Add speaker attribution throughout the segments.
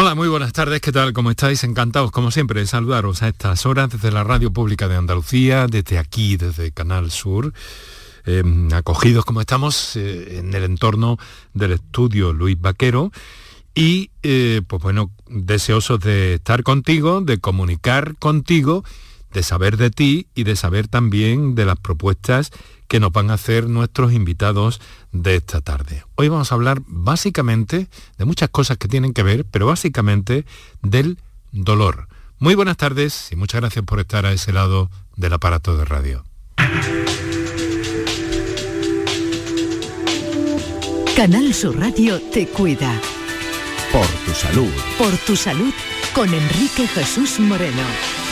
Speaker 1: Hola, muy buenas tardes, ¿qué tal? ¿Cómo estáis? Encantados, como siempre, de saludaros a estas horas desde la Radio Pública de Andalucía, desde aquí, desde Canal Sur, em, acogidos como estamos eh, en el entorno del estudio Luis Vaquero y, eh, pues bueno, deseosos de estar contigo, de comunicar contigo, de saber de ti y de saber también de las propuestas que nos van a hacer nuestros invitados de esta tarde. Hoy vamos a hablar básicamente de muchas cosas que tienen que ver, pero básicamente del dolor. Muy buenas tardes y muchas gracias por estar a ese lado del aparato de radio.
Speaker 2: Canal Sur Radio te cuida.
Speaker 3: Por tu salud.
Speaker 2: Por tu salud con Enrique Jesús Moreno.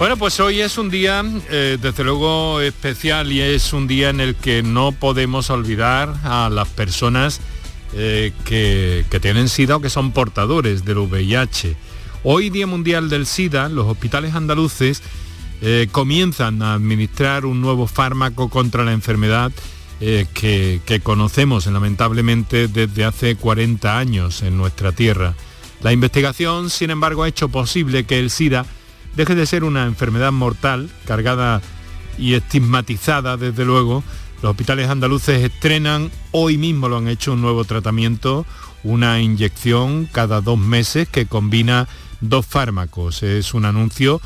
Speaker 1: Bueno, pues hoy es un día, eh, desde luego, especial y es un día en el que no podemos olvidar a las personas eh, que, tienen SIDA o que son portadores del VIH. Hoy, Día Mundial del SIDA, los hospitales andaluces eh, comienzan a administrar un nuevo fármaco contra la enfermedad que, que conocemos lamentablemente desde hace 40 años en nuestra tierra. La investigación, sin embargo, ha hecho posible que el SIDA deje de ser una enfermedad mortal, cargada y estigmatizada desde luego, los hospitales andaluces estrenan, hoy mismo lo han hecho, un nuevo tratamiento, una inyección cada dos meses que combina dos fármacos. Es un anuncio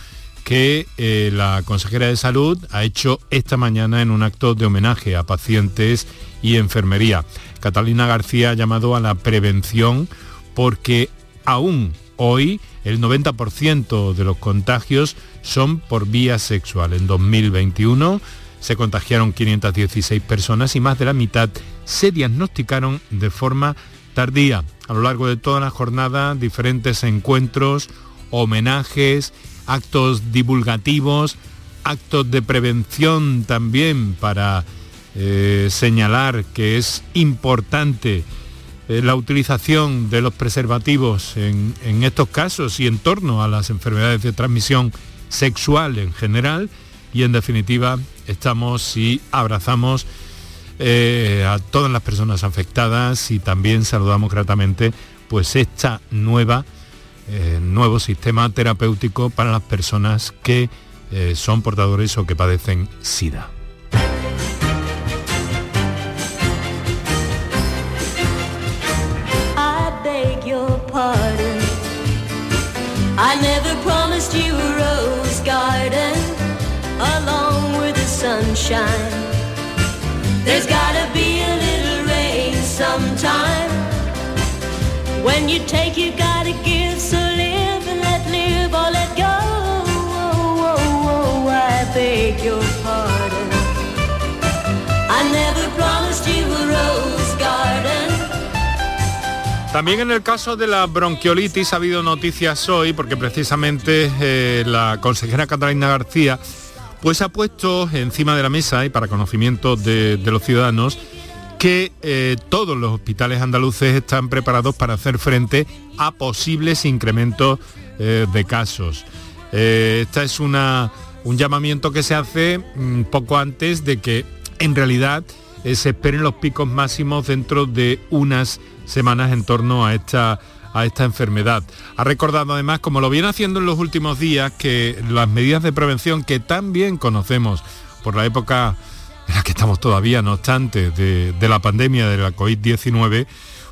Speaker 1: que eh, la consejera de salud ha hecho esta mañana en un acto de homenaje a pacientes y enfermería. Catalina García ha llamado a la prevención porque aún hoy el 90% de los contagios son por vía sexual. En 2021 se contagiaron 516 personas y más de la mitad se diagnosticaron de forma tardía. A lo largo de toda la jornada, diferentes encuentros, homenajes, actos divulgativos, actos de prevención también para eh, señalar que es importante eh, la utilización de los preservativos en, estos casos y en torno a las enfermedades de transmisión sexual en general y en definitiva estamos y abrazamos eh, a todas las personas afectadas y también saludamos gratamente pues esta nueva eh, nuevo sistema terapéutico para las personas que son portadores o que padecen SIDA. I never promised you a rose garden along with the sunshine. There's gotta be a little rain sometime. When you take, you gotta give. También en el caso de la bronquiolitis ha habido noticias hoy porque precisamente eh, la consejera Catalina García pues ha puesto encima de la mesa y para conocimiento de, los ciudadanos que eh, todos los hospitales andaluces están preparados para hacer frente a posibles incrementos eh, de casos. esta es una, un llamamiento que se hace mm, poco antes de que en realidad se esperen los picos máximos dentro de unas semanas en torno a esta, a esta enfermedad. Ha recordado además, como lo viene haciendo en los últimos días, que las medidas de prevención que tan bien conocemos por la época en la que estamos todavía, no obstante, de, de la pandemia de la COVID-19,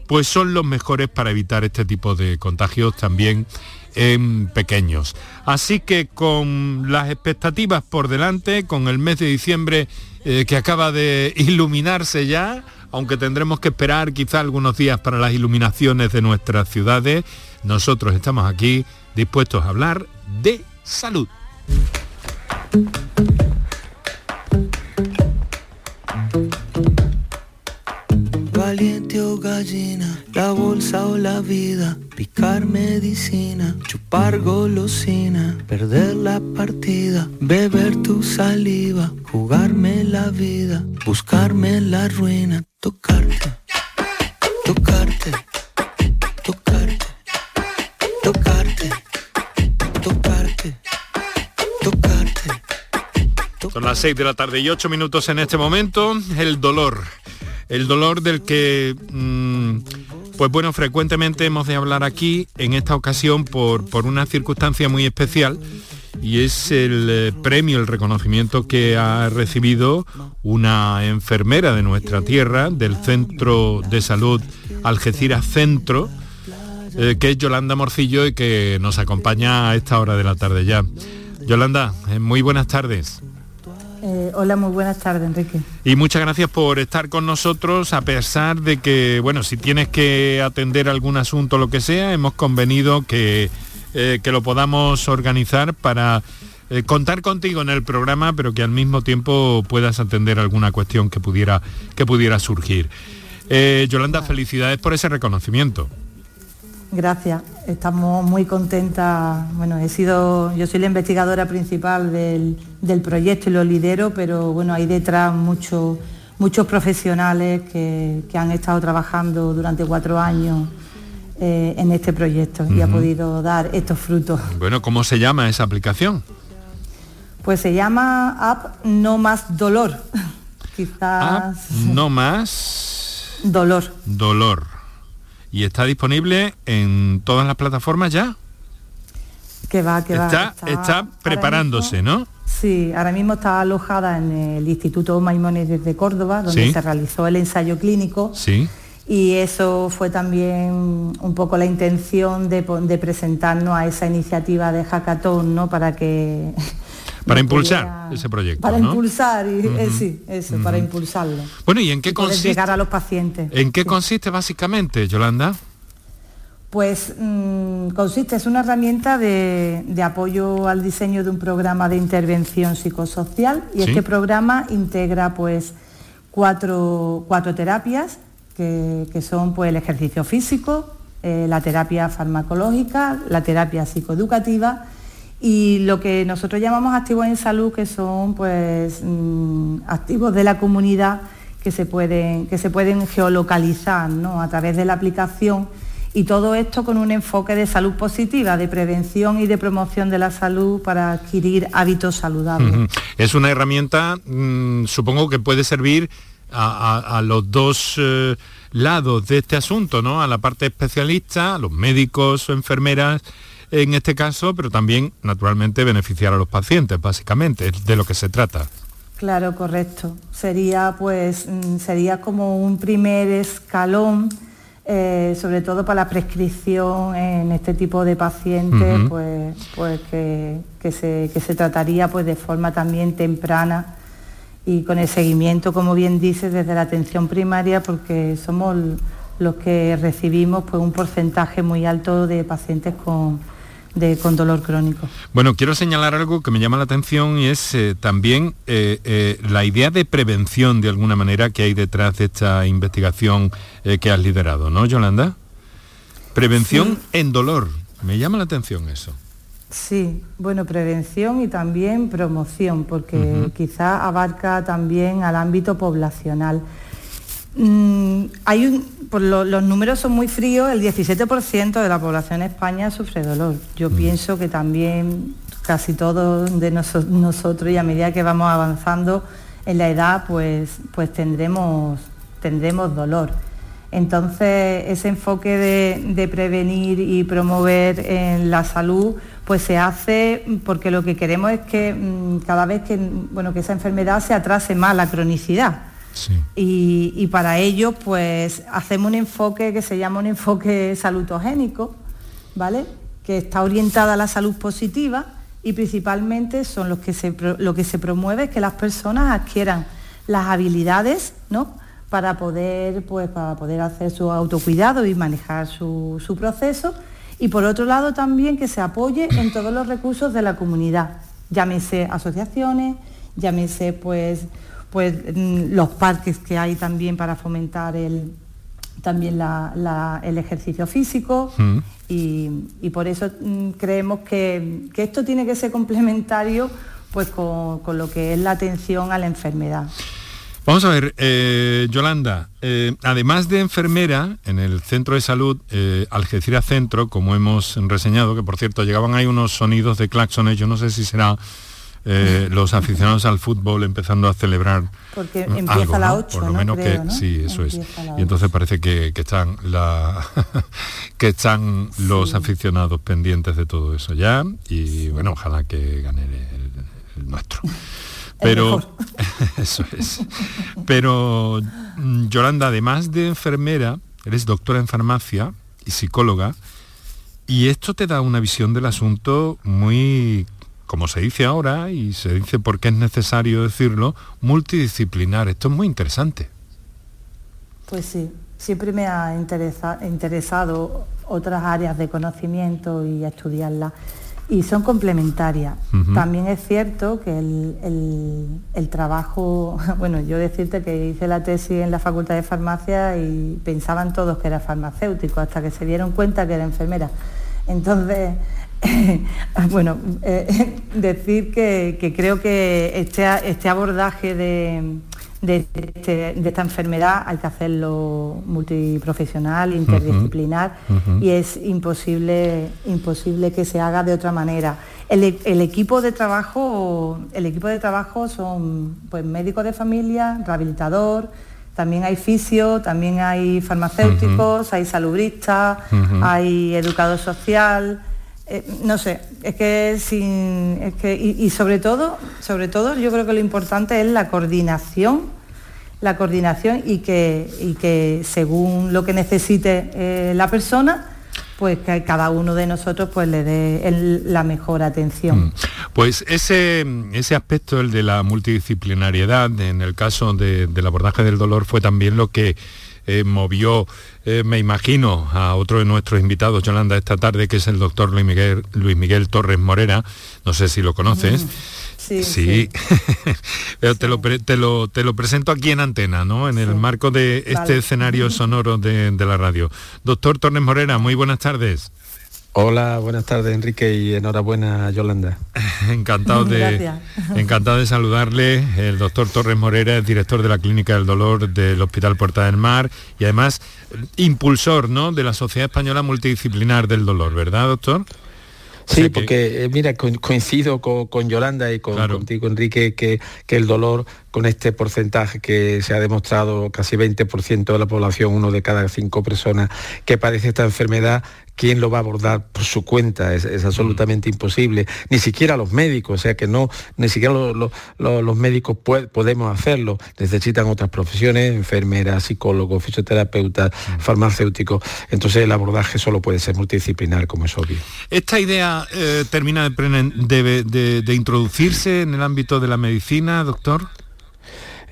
Speaker 1: pues son los mejores para evitar este tipo de contagios también en pequeños. Así que con las expectativas por delante, con el mes de diciembre eh, que acaba de iluminarse ya, aunque tendremos que esperar quizá algunos días para las iluminaciones de nuestras ciudades, nosotros estamos aquí dispuestos a hablar de salud.
Speaker 4: O gallina, la bolsa o la vida, picar medicina, chupar golosina, perder la partida, beber tu saliva, jugarme la vida, buscarme la ruina, tocarte, tocarte, tocarte, tocarte, tocarte, tocarte.
Speaker 1: Son las 6 de la tarde y 8 minutos en este momento. El dolor el dolor del que mm, Pues bueno, frecuentemente hemos de hablar aquí, en esta ocasión por, por una circunstancia muy especial, y es el eh, premio, el reconocimiento que ha recibido una enfermera de nuestra tierra, del Centro de Salud Algeciras Centro, eh, que es Yolanda Morcillo y que nos acompaña a esta hora de la tarde ya. Yolanda, eh, muy buenas tardes.
Speaker 5: Eh, hola, muy buenas tardes, Enrique.
Speaker 1: Y muchas gracias por estar con nosotros, a pesar de que, bueno, si tienes que atender algún asunto, lo que sea, hemos convenido que, eh, que lo podamos organizar para eh, contar contigo en el programa, pero que al mismo tiempo puedas atender alguna cuestión que pudiera, que pudiera surgir. Yolanda, felicidades por ese reconocimiento.
Speaker 5: Gracias, estamos muy contentas. Bueno, he sido, yo soy la investigadora principal del, proyecto y lo lidero, pero bueno, hay detrás muchos muchos profesionales que, han estado trabajando durante cuatro años eh, en este proyecto y ha podido dar estos frutos.
Speaker 1: Bueno, ¿cómo se llama esa aplicación?
Speaker 5: Pues se llama App No Más Dolor.
Speaker 1: Quizás. no Más.
Speaker 5: Dolor.
Speaker 1: Dolor y está disponible en todas las plataformas ya.
Speaker 5: Que va, que
Speaker 1: va. Está, preparándose, ¿no?
Speaker 5: Sí, ahora mismo está alojada en el Instituto Maimónides de Córdoba, donde se realizó el ensayo clínico.
Speaker 1: Sí.
Speaker 5: Y eso fue también un poco la intención de, presentarnos a esa iniciativa de hackathon, ¿no? Para que
Speaker 1: para impulsar ese proyecto.
Speaker 5: Para impulsar, y, eh, sí, eso, para impulsarlo.
Speaker 1: Bueno, ¿y en qué consiste?
Speaker 5: Llegar a los pacientes.
Speaker 1: ¿En qué consiste básicamente, Yolanda?
Speaker 5: Pues mm, consiste, es una herramienta de, apoyo al diseño de un programa de intervención psicosocial y este programa integra pues cuatro, cuatro terapias que, son pues el ejercicio físico, eh, la terapia farmacológica, la terapia psicoeducativa y lo que nosotros llamamos activos en salud, que son pues mm, activos de la comunidad que se pueden, que se pueden geolocalizar a través de la aplicación y todo esto con un enfoque de salud positiva, de prevención y de promoción de la salud para adquirir hábitos saludables.
Speaker 1: Es una herramienta, mm, supongo que puede servir a, los dos eh, lados de este asunto, ¿no? A la parte especialista, a los médicos o enfermeras en este caso, pero también, naturalmente, beneficiar a los pacientes, básicamente, es de lo que se trata.
Speaker 5: Claro, correcto. Sería, pues, mm, sería como un primer escalón, eh, sobre todo para la prescripción en este tipo de pacientes, pues, pues que, se, que se trataría pues, de forma también temprana y con el seguimiento, como bien dices, desde la atención primaria, porque somos los que recibimos pues, un porcentaje muy alto de pacientes con, de, con dolor crónico.
Speaker 1: Bueno, quiero señalar algo que me llama la atención y es eh, también eh, eh, la idea de prevención de alguna manera que hay detrás de esta investigación que has liderado, ¿no, Yolanda? Prevención en dolor. Me llama la atención eso.
Speaker 5: Sí, bueno, prevención y también promoción, porque quizá abarca también al ámbito poblacional. Mm, hay un, los números son muy fríos, el 17% de la población en España sufre dolor. Yo mm. pienso que también casi todos de nosotros y a medida que vamos avanzando en la edad, pues, pues tendremos, tendremos dolor. Entonces, ese enfoque de, prevenir y promover en la salud, pues se hace porque lo que queremos es que mm, cada vez que, bueno, que esa enfermedad se atrase más la cronicidad y, para ello, pues hacemos un enfoque que se llama un enfoque salutogénico, ¿vale? Que está orientada a la salud positiva y principalmente son los que se, lo que se promueve es que las personas adquieran las habilidades, ¿no? Para poder, pues, para poder hacer su autocuidado y manejar su, su proceso. Y por otro lado también que se apoye en todos los recursos de la comunidad, llámese asociaciones, llámese pues pues mm, los parques que hay también para fomentar el, también el ejercicio físico mm. y, por eso mm, creemos que, esto tiene que ser complementario pues con, lo que es la atención a la enfermedad.
Speaker 1: Vamos a ver, eh, Yolanda, eh, además de enfermera en el centro de salud eh, Algeciras Centro, como hemos reseñado, que por cierto llegaban ahí unos sonidos de claxones, yo no sé si será eh, los aficionados al fútbol empezando a celebrar
Speaker 5: porque empieza a las 8
Speaker 1: por lo menos que sí eso es. Y entonces parece que, están la que están los aficionados pendientes de todo eso ya y bueno ojalá que gane el, nuestro. Pero eso es. Pero mm, Yolanda además de enfermera eres doctora en farmacia y psicóloga y esto te da una visión del asunto muy como se dice ahora, y se dice porque es necesario decirlo, multidisciplinar. Esto es muy interesante.
Speaker 5: Pues sí, siempre me ha interesado otras áreas de conocimiento y estudiarlas. Y son complementarias. También es cierto que el, trabajo, bueno, yo decirte que hice la tesis en la Facultad de Farmacia y pensaban todos que era farmacéutico, hasta que se dieron cuenta que era enfermera. Entonces, bueno, eh, decir que, creo que este, este abordaje de, este, de, esta enfermedad hay que hacerlo multiprofesional, interdisciplinar y es imposible, imposible que se haga de otra manera. El, equipo de trabajo, el equipo de trabajo son pues médicos de familia, rehabilitador, también hay fisio, también hay farmacéuticos, hay salubristas, hay educador social eh, no sé, es que sin. Es que, y, sobre todo, sobre todo, yo creo que lo importante es la coordinación, la coordinación y que, y que según lo que necesite eh, la persona, pues que cada uno de nosotros pues le dé la mejor atención. Mm.
Speaker 1: Pues ese, ese aspecto, el de la multidisciplinariedad, en el caso del abordaje del dolor, fue también lo que eh, movió, eh, me imagino, a otro de nuestros invitados, Yolanda, esta tarde, que es el doctor Luis Miguel, Luis Miguel Torres Morera, no sé si lo conoces.
Speaker 5: Sí, sí.
Speaker 1: Pero Te, lo, te, lo, te, lo, presento aquí en antena, ¿no? En el marco de este escenario sonoro de, de la radio. Doctor Torres Morera, muy buenas tardes.
Speaker 6: Hola, buenas tardes Enrique y enhorabuena Yolanda.
Speaker 1: encantado, de, encantado de saludarle. El doctor Torres Morera es director de la Clínica del Dolor del Hospital Puerta del Mar y además impulsor ¿no? de la Sociedad Española Multidisciplinar del Dolor, ¿verdad doctor?
Speaker 6: Sí, porque eh, mira, coincido con, Yolanda y con, contigo, Enrique, que, que, el dolor con este porcentaje que se ha demostrado casi 20% de la población, uno de cada cinco personas que padece esta enfermedad, ¿quién lo va a abordar por su cuenta? Es, absolutamente mm. imposible. Ni siquiera los médicos, o sea que no, ni siquiera los, médicos podemos hacerlo. Necesitan otras profesiones, enfermeras, psicólogos, fisioterapeutas, mm. farmacéuticos. Entonces el abordaje solo puede ser multidisciplinar, como es obvio.
Speaker 1: ¿Esta idea eh, termina de introducirse en el ámbito de la medicina, doctor?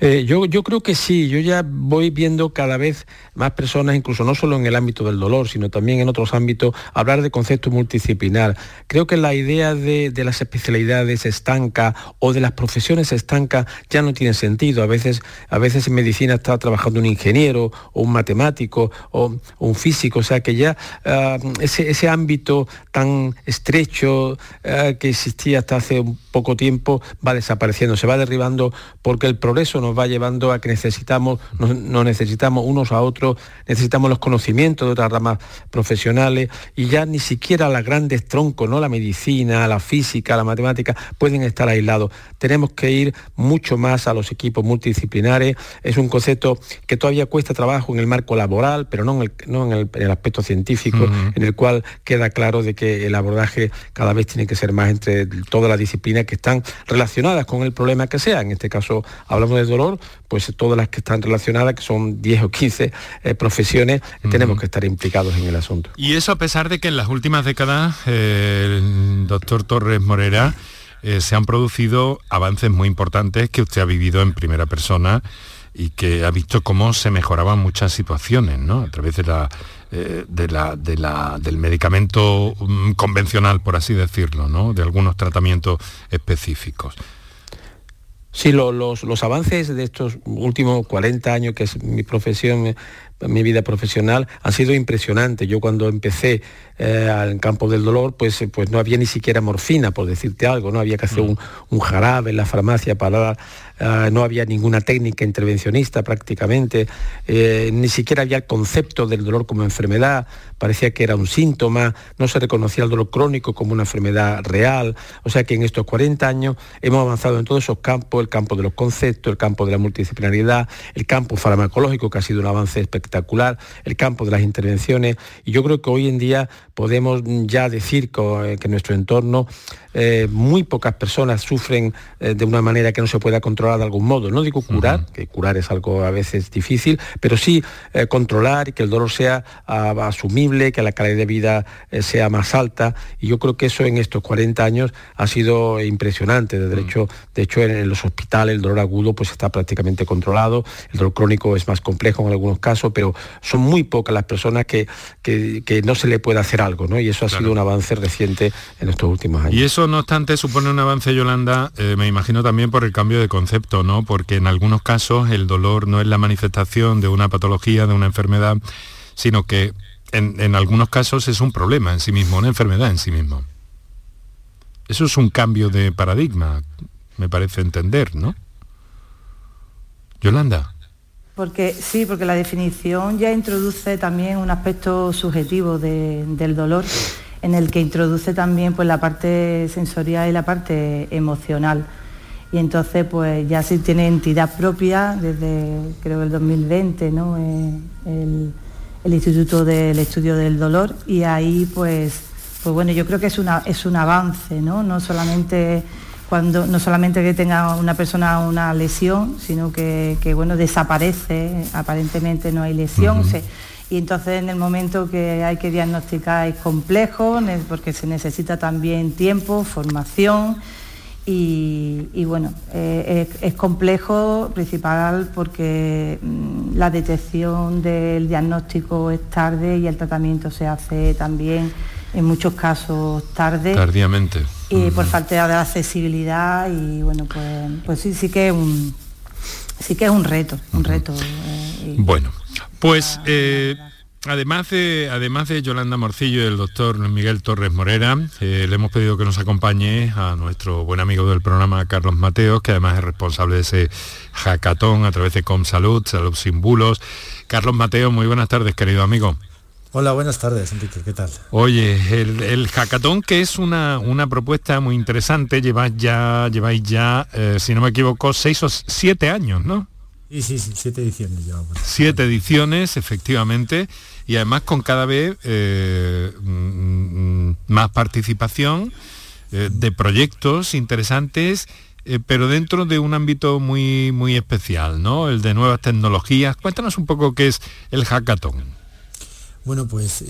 Speaker 6: Eh, yo, yo creo que sí, yo ya voy viendo cada vez más personas, incluso no solo en el ámbito del dolor, sino también en otros ámbitos, hablar de concepto multidisciplinar. Creo que la idea de, las especialidades estanca o de las profesiones estanca ya no tiene sentido. A veces, a veces en medicina está trabajando un ingeniero o un matemático o, un físico, o sea que ya ah, ese, ámbito tan estrecho ah, que existía hasta hace un poco tiempo va desapareciendo, se va derribando porque el progreso no va llevando a que necesitamos, nos, necesitamos unos a otros, necesitamos los conocimientos de otras ramas profesionales y ya ni siquiera las grandes troncos, ¿no? la medicina, la física, la matemática, pueden estar aislados. Tenemos que ir mucho más a los equipos multidisciplinares. Es un concepto que todavía cuesta trabajo en el marco laboral, pero no en el, aspecto científico, en el cual queda claro de que el abordaje cada vez tiene que ser más entre todas las disciplinas que están relacionadas con el problema que sea. En este caso hablamos de dolor pues todas las que están relacionadas, que son 10 o 15 eh, profesiones, tenemos que estar implicados en el asunto.
Speaker 1: Y eso a pesar de que en las últimas décadas, eh, el doctor Torres Morera, eh, se han producido avances muy importantes que usted ha vivido en primera persona y que ha visto cómo se mejoraban muchas situaciones, ¿no? A través de la, de la, de la, del medicamento mm, convencional, por así decirlo, ¿no? De algunos tratamientos específicos.
Speaker 6: Sí, los, avances de estos últimos 40 años, que es mi profesión, mi vida profesional han sido impresionantes. Yo cuando empecé eh, al campo del dolor, pues, pues no había ni siquiera morfina, por decirte algo, no había que hacer mm. un, jarabe en la farmacia para eh, no había ninguna técnica intervencionista prácticamente, eh, ni siquiera había el concepto del dolor como enfermedad, parecía que era un síntoma, no se reconocía el dolor crónico como una enfermedad real, o sea que en estos 40 años hemos avanzado en todos esos campos, el campo de los conceptos, el campo de la multidisciplinariedad, el campo farmacológico, que ha sido un avance espectacular, el campo de las intervenciones, y yo creo que hoy en día podemos ya decir que, en nuestro entorno eh, muy pocas personas sufren eh, de una manera que no se pueda controlar de algún modo. No digo curar, que curar es algo a veces difícil, pero sí eh, controlar y que el dolor sea ah, asumible, que la calidad de vida sea más alta. Y yo creo que eso en estos 40 años ha sido impresionante. De, mm. hecho, de hecho, en, los hospitales el dolor agudo pues está prácticamente controlado. El dolor crónico es más complejo en algunos casos, pero son muy pocas las personas que, que, no se le puede hacer algo, ¿no? Y eso ha sido un avance reciente en estos últimos años.
Speaker 1: Y eso no obstante, supone un avance, Yolanda, eh, me imagino también por el cambio de concepto, ¿no? Porque en algunos casos el dolor no es la manifestación de una patología, de una enfermedad, sino que en, algunos casos es un problema en sí mismo, una enfermedad en sí mismo. Eso es un cambio de paradigma, me parece entender, ¿no? Yolanda.
Speaker 5: Porque sí, porque la definición ya introduce también un aspecto subjetivo del dolor en el que introduce también pues, la parte sensorial y la parte emocional. Y entonces pues ya sí tiene entidad propia desde creo el 2020, ¿no? Eh, el, Instituto del Estudio del Dolor y ahí pues, pues bueno, yo creo que es, una, es un avance, ¿no? No solamente cuando no solamente que tenga una persona una lesión, sino que, bueno, desaparece, aparentemente no hay lesión, y entonces en el momento que hay que diagnosticar es complejo porque se necesita también tiempo, formación y, bueno, eh, es, complejo principal porque mm, la detección del diagnóstico es tarde y el tratamiento se hace también en muchos casos tarde.
Speaker 1: Tardíamente.
Speaker 5: Y por falta de accesibilidad y bueno, pues, pues sí, sí que es un sí que es un reto, un reto.
Speaker 1: Eh, bueno, pues eh, además, de, además de Yolanda Morcillo y el doctor Miguel Torres Morera, eh, le hemos pedido que nos acompañe a nuestro buen amigo del programa, Carlos Mateos, que además es responsable de ese hackathon a través de ComSalud, Salud Sin Bulos. Carlos Mateo, muy buenas tardes, querido amigo.
Speaker 7: Hola, buenas tardes, Enrique, ¿qué tal?
Speaker 1: Oye, el, hackathon que es una, una, propuesta muy interesante, lleváis ya, lleváis ya, si no me equivoco, seis o siete años, ¿no?
Speaker 7: Sí, sí, sí, siete ediciones llevamos.
Speaker 1: Siete ediciones, efectivamente, y además con cada vez eh, mm, mm, más participación eh, de proyectos interesantes, eh, pero dentro de un ámbito muy, muy especial, ¿no? El de nuevas tecnologías. Cuéntanos un poco qué es el hackathon.
Speaker 7: Bueno, pues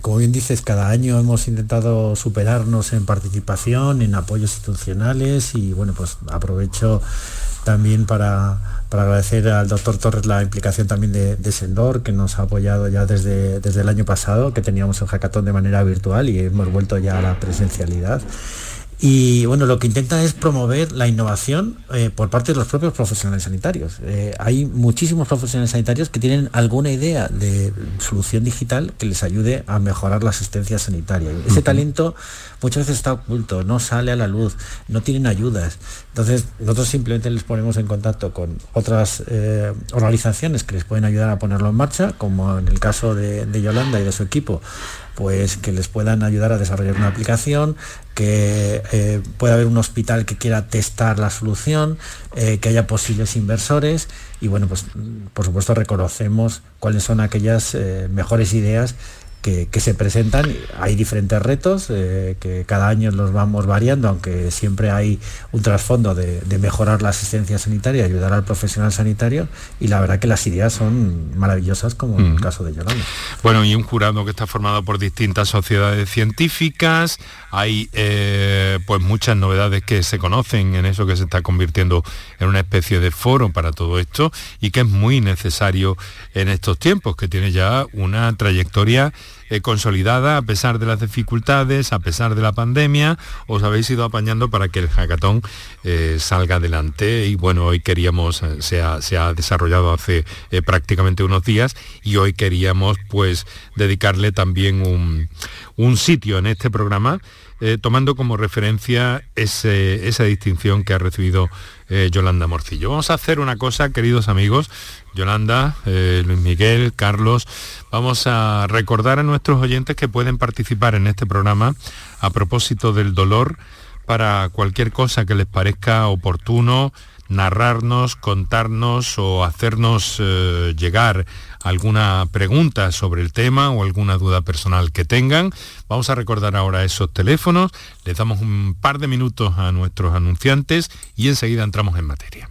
Speaker 7: como bien dices, cada año hemos intentado superarnos en participación, en apoyos institucionales y bueno, pues aprovecho también para, agradecer al doctor Torres la implicación también de, Sendor, que nos ha apoyado ya desde, desde el año pasado, que teníamos el hackathon de manera virtual y hemos vuelto ya a la presencialidad. Y bueno, lo que intenta es promover la innovación eh, por parte de los propios profesionales sanitarios. Eh, hay muchísimos profesionales sanitarios que tienen alguna idea de solución digital que les ayude a mejorar la asistencia sanitaria. Ese talento muchas veces está oculto, no sale a la luz, no tienen ayudas. Entonces, nosotros simplemente les ponemos en contacto con otras eh, organizaciones que les pueden ayudar a ponerlo en marcha, como en el caso de Yolanda y de su equipo, pues que les puedan ayudar a desarrollar una aplicación, que eh, pueda haber un hospital que quiera testar la solución, eh, que haya posibles inversores y bueno, pues por supuesto reconocemos cuáles son aquellas mejores ideas que, se presentan. Hay diferentes retos eh, que cada año los vamos variando, aunque siempre hay un trasfondo de, mejorar la asistencia sanitaria, ayudar al profesional sanitario y la verdad que las ideas son maravillosas como en el caso de Yolanda.
Speaker 1: Bueno, y un jurado que está formado por distintas sociedades científicas, hay eh, pues muchas novedades que se conocen en eso que se está convirtiendo en una especie de foro para todo esto y que es muy necesario en estos tiempos, que tiene ya una trayectoria eh, consolidada a pesar de las dificultades, a pesar de la pandemia, os habéis ido apañando para que el hackathon eh, salga adelante. Y bueno, hoy queríamos, eh, se ha, se ha desarrollado hace prácticamente unos días y hoy queríamos pues dedicarle también un, un sitio en este programa tomando como referencia esa distinción que ha recibido Yolanda Morcillo. Vamos a hacer una cosa, queridos amigos, Yolanda, eh, Luis Miguel, Carlos, vamos a recordar a nuestros oyentes que pueden participar en este programa a propósito del dolor para cualquier cosa que les parezca oportuno, narrarnos, contarnos o hacernos eh, llegar alguna pregunta sobre el tema o alguna duda personal que tengan. Vamos a recordar ahora esos teléfonos, les damos un par de minutos a nuestros anunciantes y enseguida entramos en materia.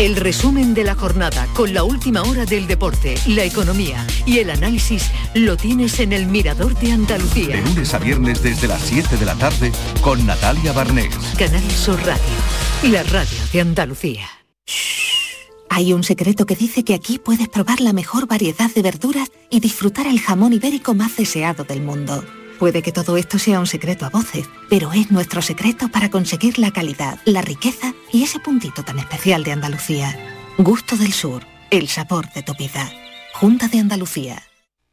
Speaker 2: El resumen de la jornada con la última hora del deporte, la economía y el análisis lo tienes en el Mirador de Andalucía.
Speaker 8: De lunes a viernes desde las 7 de la tarde con Natalia Barnés.
Speaker 2: Canal Sur Radio, la radio de Andalucía.
Speaker 9: Hay un secreto que dice que aquí puedes probar la mejor variedad de verduras y disfrutar el jamón ibérico más deseado del mundo. Puede que todo esto sea un secreto a voces, pero es nuestro secreto para conseguir la calidad, la riqueza y ese puntito tan especial de Andalucía. Gusto del Sur, el sabor de tu vida. Junta de Andalucía.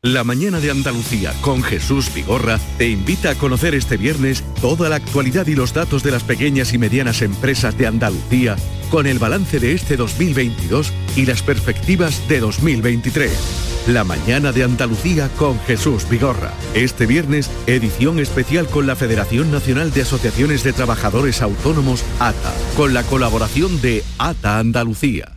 Speaker 8: La mañana de Andalucía con Jesús Vigorra te invita a conocer este viernes toda la actualidad y los datos de las pequeñas y medianas empresas de Andalucía con el balance de este 2022 y las perspectivas de 2023. La mañana de Andalucía con Jesús Vigorra. Este viernes, edición especial con la Federación Nacional de Asociaciones de Trabajadores Autónomos, ATA, con la colaboración de ATA Andalucía.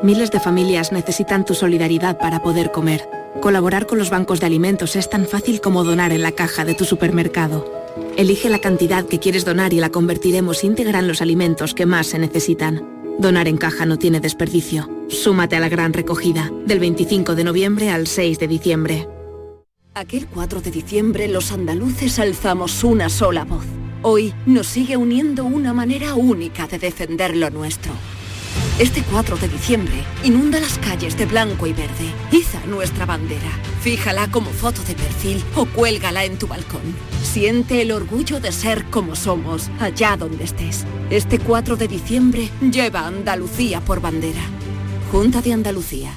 Speaker 10: Miles de familias necesitan tu solidaridad para poder comer. Colaborar con los bancos de alimentos es tan fácil como donar en la caja de tu supermercado. Elige la cantidad que quieres donar y la convertiremos íntegra en los alimentos que más se necesitan. Donar en caja no tiene desperdicio. Súmate a la gran recogida, del 25 de noviembre al 6 de diciembre.
Speaker 11: Aquel 4 de diciembre los andaluces alzamos una sola voz. Hoy nos sigue uniendo una manera única de defender lo nuestro este 4 de diciembre, inunda las calles de blanco y verde. Iza nuestra bandera. Fíjala como foto de perfil o cuélgala en tu balcón. Siente el orgullo de ser como somos, allá donde estés. Este 4 de diciembre, lleva Andalucía por bandera. Junta de Andalucía.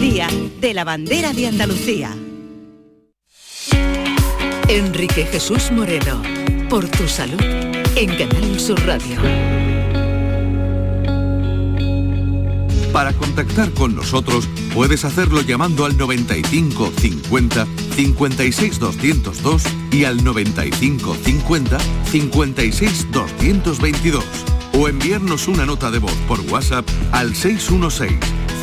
Speaker 12: Día de la Bandera de Andalucía.
Speaker 2: Enrique Jesús Moreno, por tu salud, en Canal Sur Radio.
Speaker 8: Para contactar con nosotros puedes hacerlo llamando al 95 50 56 202 y al 95 50 56 222 o enviarnos una nota de voz por WhatsApp al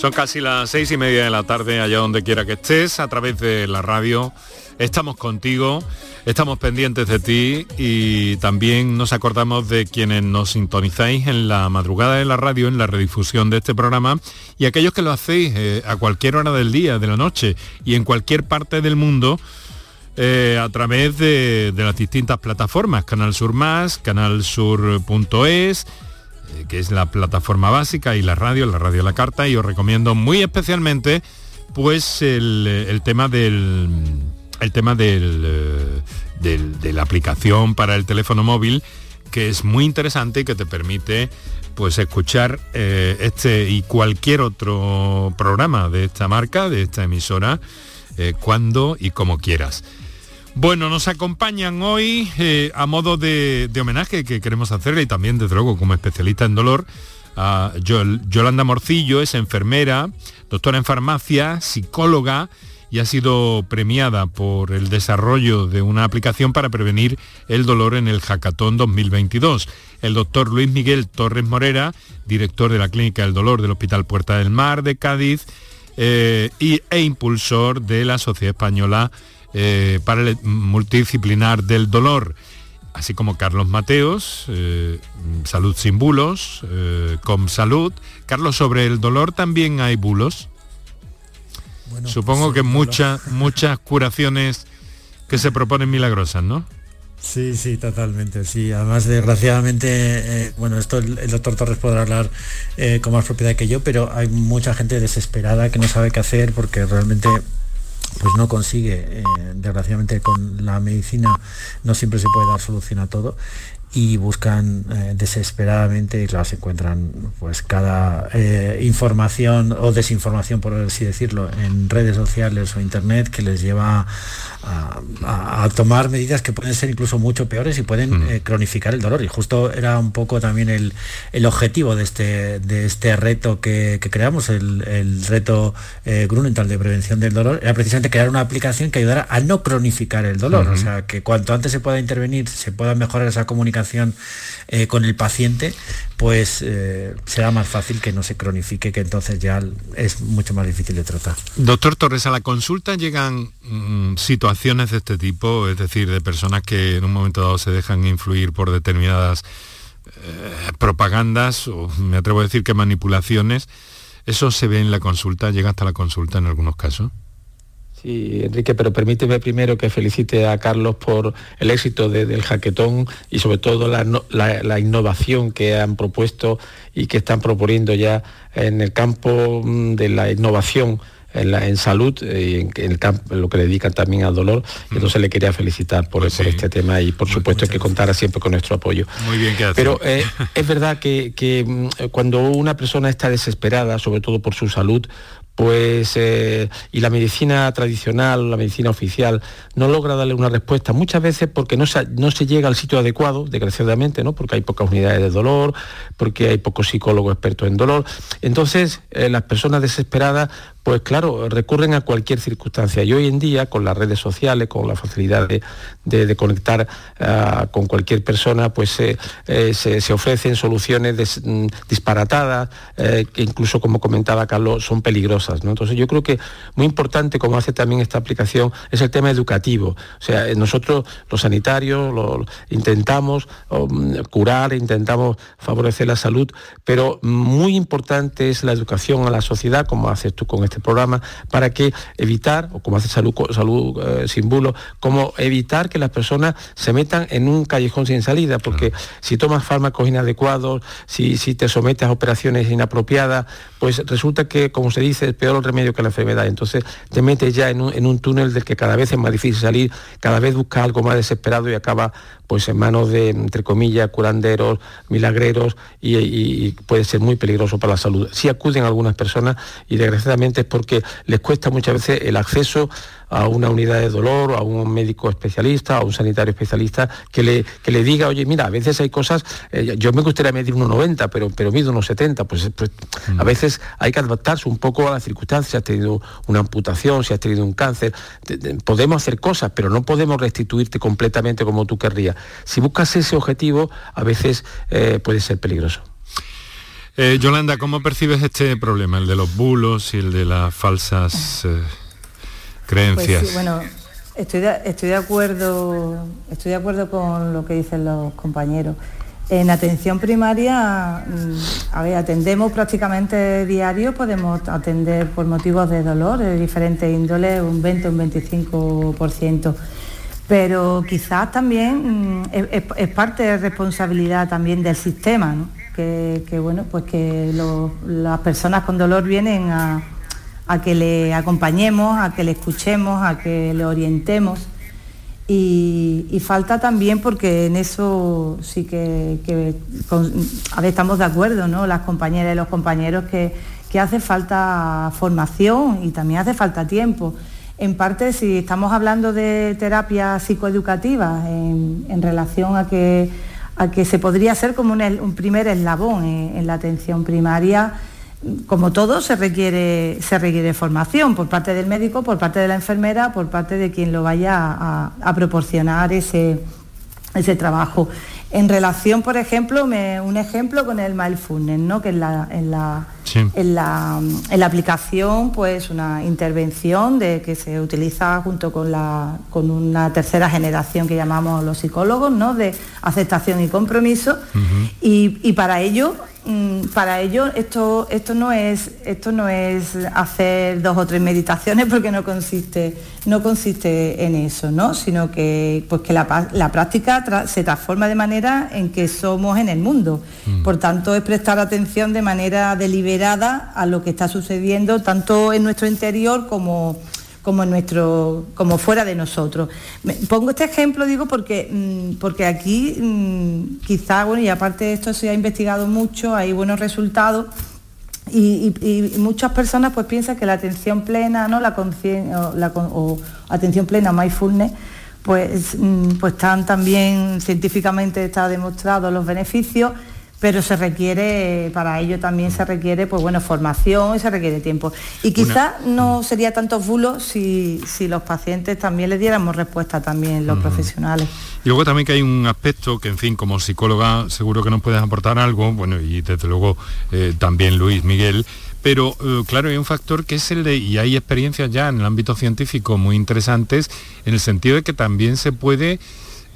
Speaker 1: Son casi las seis y media de la tarde, allá donde quiera que estés, a través de la radio. Estamos contigo, estamos pendientes de ti y también nos acordamos de quienes nos sintonizáis en la madrugada de la radio, en la redifusión de este programa, y aquellos que lo hacéis eh, a cualquier hora del día, de la noche y en cualquier parte del mundo. Eh, a través de, de las distintas plataformas, Canal Sur Más, eh, que es la plataforma básica y la radio, la radio la carta, y os recomiendo muy especialmente pues el, el tema del el tema del, eh, del, de la aplicación para el teléfono móvil que es muy interesante y que te permite pues escuchar eh, este y cualquier otro programa de esta marca, de esta emisora, eh, cuando y como quieras. Bueno, nos acompañan hoy eh, a modo de, homenaje que queremos hacerle y también, desde luego, como especialista en dolor, a Yol, Yolanda Morcillo, es enfermera, doctora en farmacia, psicóloga y ha sido premiada por el desarrollo de una aplicación para prevenir el dolor en el Hackathon 2022. El doctor Luis Miguel Torres Morera, director de la Clínica del Dolor del Hospital Puerta del Mar de Cádiz eh, y, e impulsor de la Sociedad Española eh, para el multidisciplinar del dolor así como Carlos Mateos, eh, Salud sin bulos, eh, Com Salud. Carlos, sobre el dolor también hay bulos. Bueno, Supongo que muchas, muchas curaciones que se proponen milagrosas, ¿no?
Speaker 7: Sí, sí, totalmente, sí. Además, desgraciadamente, eh, bueno, esto el, el, doctor Torres podrá hablar eh, con más propiedad que yo, pero hay mucha gente desesperada que no sabe qué hacer porque realmente pues no consigue, eh, desgraciadamente con la medicina no siempre se puede dar solución a todo y buscan eh, desesperadamente y claro se encuentran pues cada eh, información o desinformación por así decirlo en redes sociales o internet que les lleva a, a, a tomar medidas que pueden ser incluso mucho peores y pueden mm. eh, cronificar el dolor. Y justo era un poco también el, el objetivo de este de este reto que, que creamos el, el reto Grunenthal de prevención del dolor era precisamente crear una aplicación que ayudara a no cronificar el dolor. O sea que cuanto antes se pueda intervenir se pueda mejorar esa comunicación eh, con el paciente, pues eh, será más fácil que no se cronifique, que entonces ya es mucho más difícil de tratar.
Speaker 1: Doctor Torres, a la consulta llegan mmm, situaciones de este tipo, es decir, de personas que en un momento dado se dejan influir por determinadas eh, propagandas, o me atrevo a decir que manipulaciones. ¿Eso se ve en la consulta? ¿Llega hasta la consulta en algunos casos?
Speaker 6: Sí, Enrique, pero permíteme primero que felicite a Carlos por el éxito de, del jaquetón y sobre todo la, la, la, innovación que han propuesto y que están proponiendo ya en el campo mm, de la innovación. En, la, en, salud y en, en, el campo, en lo que le dedican también al dolor. Mm. Entonces le quería felicitar por, pues sí. este tema y por Muy, supuesto que contara siempre con nuestro apoyo.
Speaker 1: Muy bien, ¿qué
Speaker 6: Pero eh, es verdad que, que mm, cuando una persona está desesperada, sobre todo por su salud, pues eh, y la medicina tradicional, la medicina oficial, no logra darle una respuesta, muchas veces porque no se, no se llega al sitio adecuado, desgraciadamente, ¿no? porque hay pocas unidades de dolor, porque hay pocos psicólogos expertos en dolor. Entonces, eh, las personas desesperadas pues claro, recurren a cualquier circunstancia. Y hoy en día, con las redes sociales, con la facilidad de, de, conectar uh, con cualquier persona, pues eh, eh, se, se, ofrecen soluciones mm, disparatadas, eh, que incluso, como comentaba Carlos, son peligrosas. Entonces yo creo que muy importante, como hace también esta aplicación, es el tema educativo. O sea, nosotros, los sanitarios, intentamos um, curar, intentamos favorecer la salud, pero muy importante es la educación a la sociedad, como haces tú con este programa para que evitar, o como hace Salud, salud eh, sin bulo, como evitar que las personas se metan en un callejón sin salida, porque claro. si tomas fármacos inadecuados, si, si te sometes a operaciones inapropiadas, pues resulta que, como se dice, es peor el remedio que la enfermedad. Entonces te metes ya en un, en un túnel del que cada vez es más difícil salir, cada vez buscas algo más desesperado y acaba pues en manos de, entre comillas, curanderos, milagreros y, y, y, puede ser muy peligroso para la salud. Sí acuden algunas personas y desgraciadamente es porque les cuesta muchas veces el acceso a una unidad de dolor, a un médico especialista, a un sanitario especialista, que le, que le diga, oye, mira, a veces hay cosas, eh, yo me gustaría medir 1,90, pero, pero mido unos 70, pues, pues mm. a veces hay que adaptarse un poco a las circunstancias, si has tenido una amputación, si has tenido un cáncer, te, te, podemos hacer cosas, pero no podemos restituirte completamente como tú querrías. Si buscas ese objetivo, a veces eh, puede ser peligroso.
Speaker 1: Eh, Yolanda, ¿cómo percibes este problema, el de los bulos y el de las falsas eh, creencias?
Speaker 5: Pues bueno, estoy de, acuerdo, estoy de acuerdo con lo que dicen los compañeros. En atención primaria, mm, atendemos prácticamente diario, podemos atender por motivos de dolor de diferentes índoles un 20 o un 25%, pero quizás también mm, es, parte de responsabilidad también del sistema, que, bueno, pues que las personas con dolor vienen a, a que le acompañemos, a que le escuchemos, a que le orientemos y, falta también porque en eso sí que, a ver, estamos de acuerdo, ¿no? Las compañeras y los compañeros que, hace falta formación y también hace falta tiempo. En parte, si estamos hablando de terapia psicoeducativa en, relación a que, a que se podría ser como un, primer eslabón en la atención primaria, como todo, se requiere, se requiere formación por parte del médico, por parte de la enfermera, por parte de quien lo vaya a, proporcionar ese, ese trabajo. En relación, por ejemplo, un ejemplo con el mindfulness, ¿no? que en en la, en, la, en la, aplicación, pues una intervención de, que se utiliza junto con, la, con una tercera generación que llamamos los psicólogos, ¿no? de aceptación y compromiso. y, y, para ello Mm, para ello esto, esto, no es, esto no es hacer dos o tres meditaciones porque no consiste, no consiste en eso, ¿no? sino que, pues que la, práctica se transforma de manera en que somos en el mundo. Mm. Por tanto, es prestar atención de manera deliberada a lo que está sucediendo tanto en nuestro interior como como nuestro como fuera de nosotros. Pongo este ejemplo digo porque mm, porque aquí mm, quizá bueno y aparte de esto se ha investigado mucho hay buenos resultados y, muchas personas pues piensan que la atención plena no la, la o atención plena mindfulness pues mm, pues están también científicamente está demostrado los beneficios pero se requiere, para ello también se requiere, pues bueno, formación y se requiere tiempo. Y quizás no sería tanto bulos si, si, los pacientes también le diéramos respuesta también los profesionales.
Speaker 1: Y luego también que hay un aspecto que, en fin, como psicóloga seguro que nos puedes aportar algo, bueno, y desde luego eh, también Luis Miguel, pero eh, claro, hay un factor que es el de, y hay experiencias ya en el ámbito científico muy interesantes, en el sentido de que también se puede...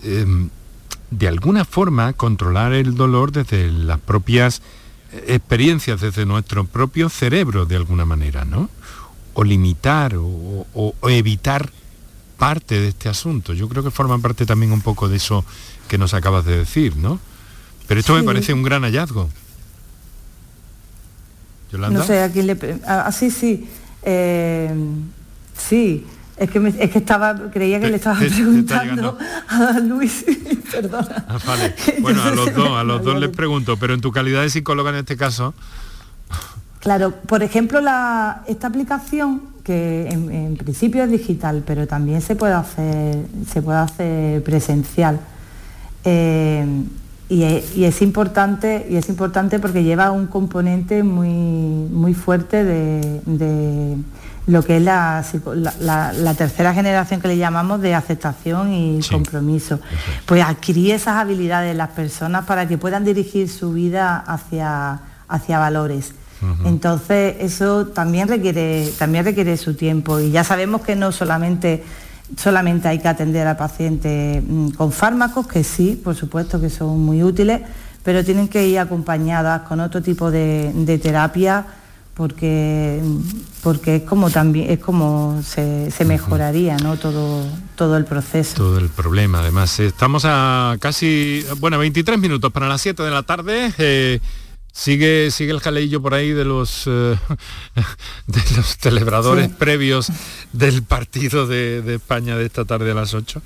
Speaker 1: Em, de alguna forma controlar el dolor desde las propias eh, experiencias, desde nuestro propio cerebro de alguna manera, ¿no? O limitar o, evitar parte de este asunto. Yo creo que forma parte también un poco de eso que nos acabas de decir, ¿no? Pero esto me parece un gran hallazgo.
Speaker 5: ¿Yolanda? No sé, a quién le... Ah, sí, sí. Eh, sí, es que, es que estaba, creía que le estaba preguntando a Luis, perdona.
Speaker 1: Ah, vale. Bueno, a los dos, a los dos les pregunto, pero en tu calidad de psicóloga en este caso.
Speaker 5: Claro, por ejemplo, la, esta aplicación, que en, principio es digital, pero también se puede hacer, se puede hacer presencial. Eh, y, es, importante, y es importante porque lleva un componente muy, muy fuerte de lo que es la, tercera generación que le llamamos de aceptación y compromiso. Pues adquirir esas habilidades las personas para que puedan dirigir su vida hacia, hacia valores. Entonces eso también requiere, también requiere su tiempo y ya sabemos que no solamente solamente hay que atender al paciente mm, con fármacos, que sí, por supuesto que son muy útiles, pero tienen que ir acompañadas con otro tipo de, de terapia porque porque es como también es como se, mejoraría ¿no? todo todo el proceso.
Speaker 1: Todo el problema además estamos a casi bueno 23 minutos para las 7 de la tarde eh, sigue sigue el jaleillo por ahí de los eh, de los celebradores previos del partido de, de España de esta tarde a las 8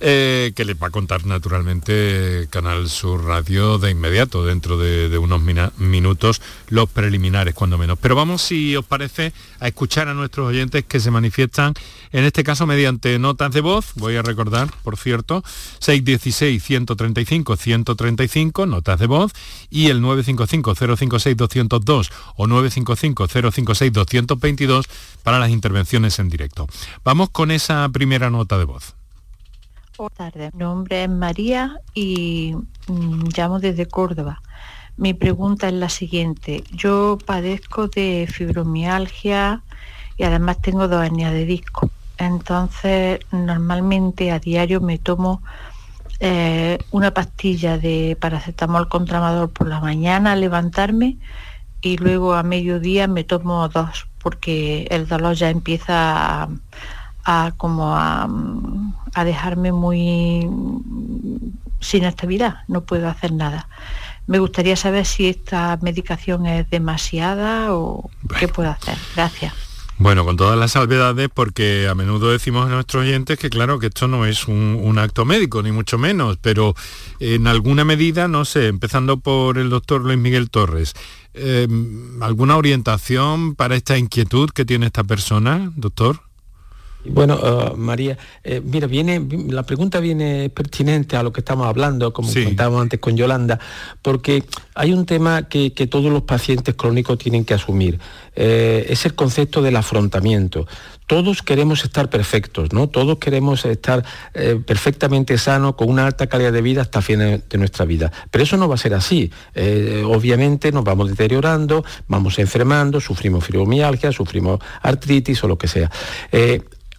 Speaker 1: eh, que les va a contar naturalmente Canal Sur Radio de inmediato, dentro de, unos minutos, los preliminares, cuando menos. Pero vamos, si os parece, a escuchar a nuestros oyentes que se manifiestan, en este caso mediante notas de voz, voy a recordar, por cierto, 616-135-135, notas de voz, y el 955-056-202 o 955-056-222 para las intervenciones en directo. Vamos con esa primera nota de voz.
Speaker 13: Buenas tardes, mi nombre es María y mm, llamo desde Córdoba. Mi pregunta es la siguiente. Yo padezco de fibromialgia y además tengo dos hernias de disco. Entonces, normalmente a diario me tomo eh, una pastilla de paracetamol contramador por la mañana al levantarme y luego a mediodía me tomo dos porque el dolor ya empieza a, como a, a, dejarme muy sin actividad, no puedo hacer nada. Me gustaría saber si esta medicación es demasiada o qué puedo hacer. Gracias.
Speaker 1: Bueno, con todas las salvedades, porque a menudo decimos a nuestros oyentes que claro que esto no es un, acto médico, ni mucho menos, pero en alguna medida, no sé, empezando por el doctor Luis Miguel Torres, em, ¿alguna orientación para esta inquietud que tiene esta persona, doctor?
Speaker 6: Bueno, uh, María, eh, mira, viene, la pregunta viene pertinente a lo que estamos hablando, como comentábamos antes con Yolanda, porque hay un tema que, todos los pacientes crónicos tienen que asumir, eh, es el concepto del afrontamiento. Todos queremos estar perfectos, ¿no? Todos queremos estar eh, perfectamente sanos, con una alta calidad de vida hasta el fin de nuestra vida. Pero eso no va a ser así. obviamente nos vamos deteriorando, vamos enfermando, sufrimos fibromialgia, sufrimos artritis o lo que sea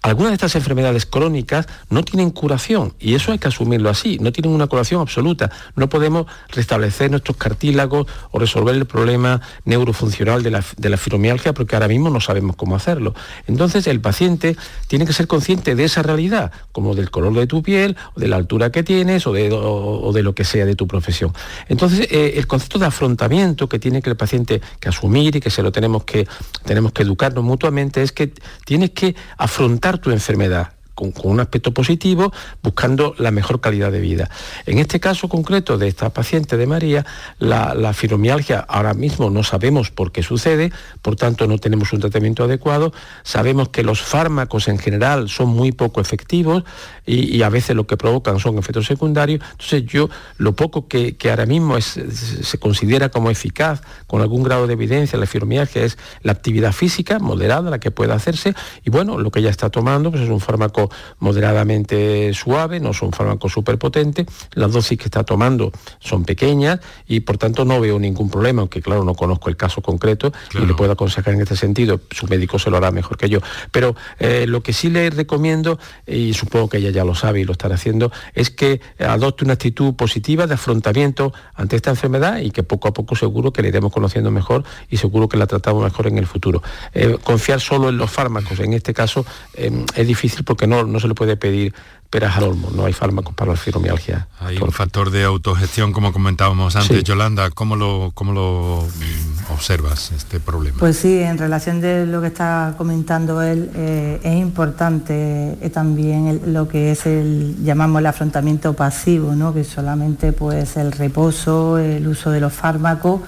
Speaker 6: algunas de estas enfermedades crónicas no tienen curación y eso hay que asumirlo así, no tienen una curación absoluta. No podemos restablecer nuestros cartílagos o resolver el problema neurofuncional de la, fibromialgia porque ahora mismo no sabemos cómo hacerlo. Entonces el paciente tiene que ser consciente de esa realidad, como del color de tu piel, o de la altura que tienes o de, de lo que sea de tu profesión. Entonces eh, el concepto de afrontamiento que tiene que el paciente que asumir y que se lo tenemos que, tenemos que educarnos mutuamente es que tienes que afrontar tu enfermedad con, un aspecto positivo, buscando la mejor calidad de vida. En este caso concreto de esta paciente de María, la, fibromialgia ahora mismo no sabemos por qué sucede, por tanto no tenemos un tratamiento adecuado, sabemos que los fármacos en general son muy poco efectivos y, a veces lo que provocan son efectos secundarios, entonces yo lo poco que, ahora mismo se considera como eficaz con algún grado de evidencia la fibromialgia es la actividad física moderada, la que pueda hacerse, y bueno, lo que ella está tomando pues es un fármaco moderadamente suave, no son fármacos superpotentes, las dosis que está tomando son pequeñas y por tanto no veo ningún problema, aunque claro no conozco el caso concreto y le puedo aconsejar en este sentido, su médico se lo hará mejor que yo. Pero eh, lo que sí le recomiendo, y supongo que ella ya lo sabe y lo estará haciendo, es que adopte una actitud positiva de afrontamiento ante esta enfermedad y que poco a poco seguro que le iremos conociendo mejor y seguro que la tratamos mejor en el futuro. Eh, confiar solo en los fármacos, en este caso, eh, es difícil porque no no, se le puede pedir peras al olmo, no hay fármacos para la fibromialgia.
Speaker 1: Hay un factor de autogestión, como comentábamos antes. Yolanda, ¿cómo lo, cómo lo mm, observas este problema?
Speaker 5: Pues sí, en relación de lo que está comentando él, eh, es importante eh, también lo que es el, llamamos el afrontamiento pasivo, ¿no? que solamente pues el reposo, el uso de los fármacos,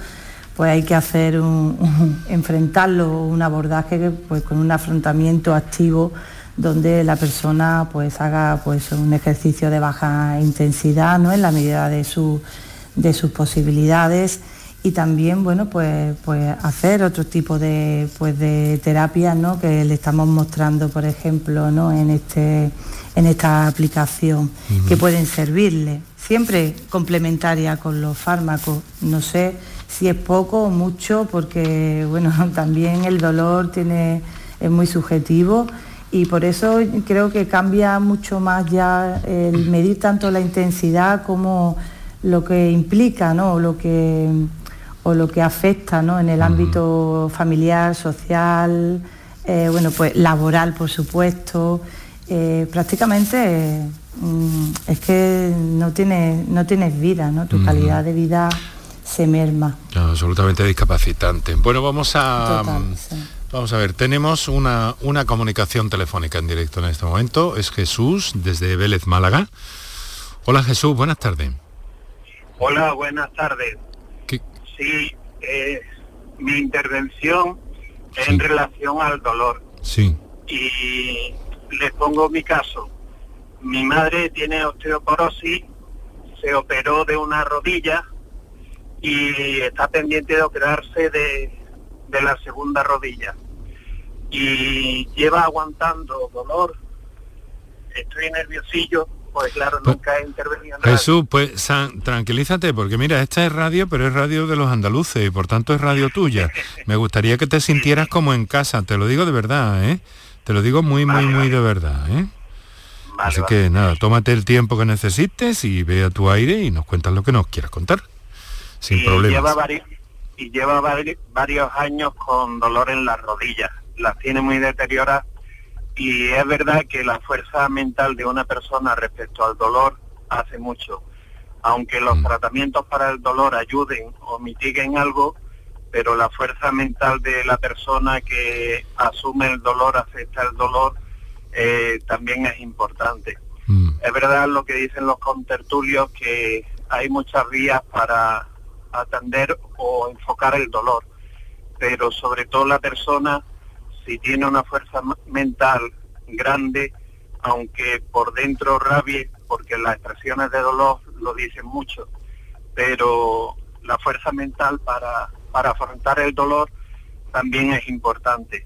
Speaker 5: pues hay que hacer un, enfrentarlo, un abordaje pues, con un afrontamiento activo donde la persona pues haga pues un ejercicio de baja intensidad ¿no? en la medida de, de sus posibilidades y también bueno pues, pues hacer otro tipo de, pues, de terapias ¿no? que le estamos mostrando por ejemplo ¿no? en, este, en esta aplicación que pueden servirle siempre complementaria con los fármacos no sé si es poco o mucho porque bueno también el dolor tiene es muy subjetivo y por eso creo que cambia mucho más ya el medir tanto la intensidad como lo que implica ¿no? o, lo que, o lo que afecta ¿no? en el ámbito familiar, social, eh, bueno, pues laboral por supuesto. Eh, prácticamente mm, es que no tienes, no tienes vida, ¿no? tu calidad de vida se merma.
Speaker 1: absolutamente discapacitante. Bueno, vamos a... Vamos a ver, tenemos una, una comunicación telefónica en directo en este momento. Es Jesús desde Vélez, Málaga. Hola Jesús, buenas tardes.
Speaker 14: Hola, buenas tardes. Sí, eh, mi intervención en relación al dolor.
Speaker 1: Sí.
Speaker 14: Y les pongo mi caso. Mi madre tiene osteoporosis, se operó de una rodilla y está pendiente de operarse de, de la segunda rodilla y lleva aguantando dolor, estoy nerviosillo pues claro, nunca he intervenido en
Speaker 1: Jesús, pues tranquilízate, porque mira, esta es radio, pero es radio de los andaluces y por tanto es radio tuya. Me gustaría que te sintieras como en casa, te lo digo de verdad, ¿eh? Te lo digo muy, muy, muy de verdad, ¿eh? Así que nada, tómate el tiempo que necesites y ve a tu aire y nos cuentas lo que nos quieras contar. Sin problemas.
Speaker 14: Y lleva varios años con dolor en las rodillas. Las tiene muy deterioradas y es verdad que la fuerza mental de una persona respecto al dolor hace mucho. Aunque los mm. tratamientos para el dolor ayuden o mitiguen algo, pero la fuerza mental de la persona que asume el dolor, acepta el dolor, eh, también es importante. Mm. Es verdad lo que dicen los contertulios, que hay muchas vías para atender o enfocar el dolor, pero sobre todo la persona si tiene una fuerza mental grande, aunque por dentro rabie, porque las expresiones de dolor lo dicen mucho, pero la fuerza mental para, para afrontar el dolor también es importante.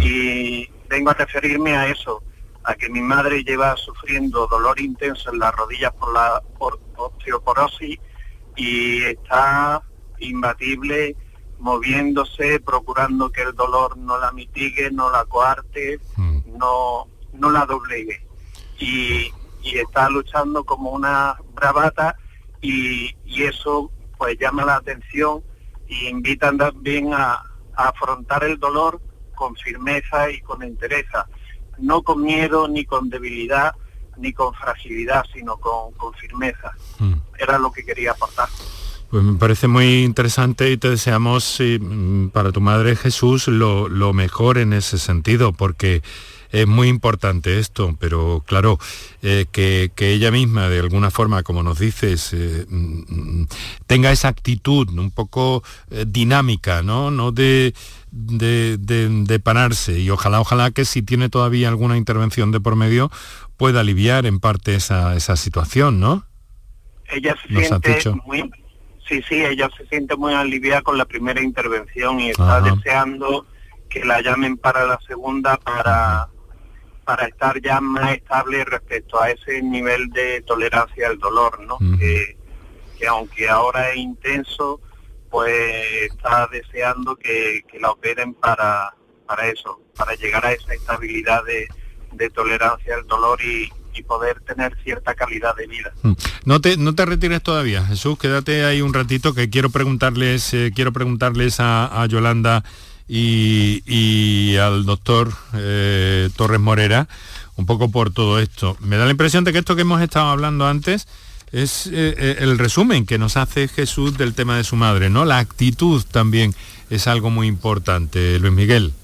Speaker 14: Y vengo a referirme a eso, a que mi madre lleva sufriendo dolor intenso en las rodillas por la osteoporosis y está imbatible moviéndose, procurando que el dolor no la mitigue, no la coarte, mm. no, no la doblegue. Y, está luchando como una bravata y, eso pues llama la atención y invitan también a, a, afrontar el dolor con firmeza y con entereza, no con miedo ni con debilidad ni con fragilidad, sino con, con firmeza. Mm. Era lo que quería aportar.
Speaker 1: Pues me parece muy interesante y te deseamos mm, para tu madre Jesús lo, mejor en ese sentido, porque es muy importante esto, pero claro, eh, que, ella misma, de alguna forma, como nos dices, eh, mm, tenga esa actitud un poco eh, dinámica, ¿no? No de, de, pararse. Y ojalá, ojalá que si tiene todavía alguna intervención de por medio, pueda aliviar en parte esa, esa situación, ¿no?
Speaker 14: Ella se siente muy Sí, sí, ella se siente muy aliviada con la primera intervención y está deseando que la llamen para la segunda para, para estar ya más estable respecto a ese nivel de tolerancia al dolor, ¿no? que, aunque ahora es intenso, pues está deseando que, la operen para, para eso, para llegar a esa estabilidad de, de tolerancia al dolor y, y poder tener cierta calidad de vida.
Speaker 1: No te, no te retires todavía, Jesús, quédate ahí un ratito que quiero preguntarles, eh, quiero preguntarles a, Yolanda y, al doctor eh, Torres Morera un poco por todo esto. Me da la impresión de que esto que hemos estado hablando antes es eh, el resumen que nos hace Jesús del tema de su madre, ¿no? La actitud también es algo muy importante, Luis Miguel.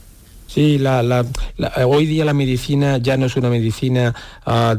Speaker 6: Sí, la, hoy día la medicina ya no es una medicina ah,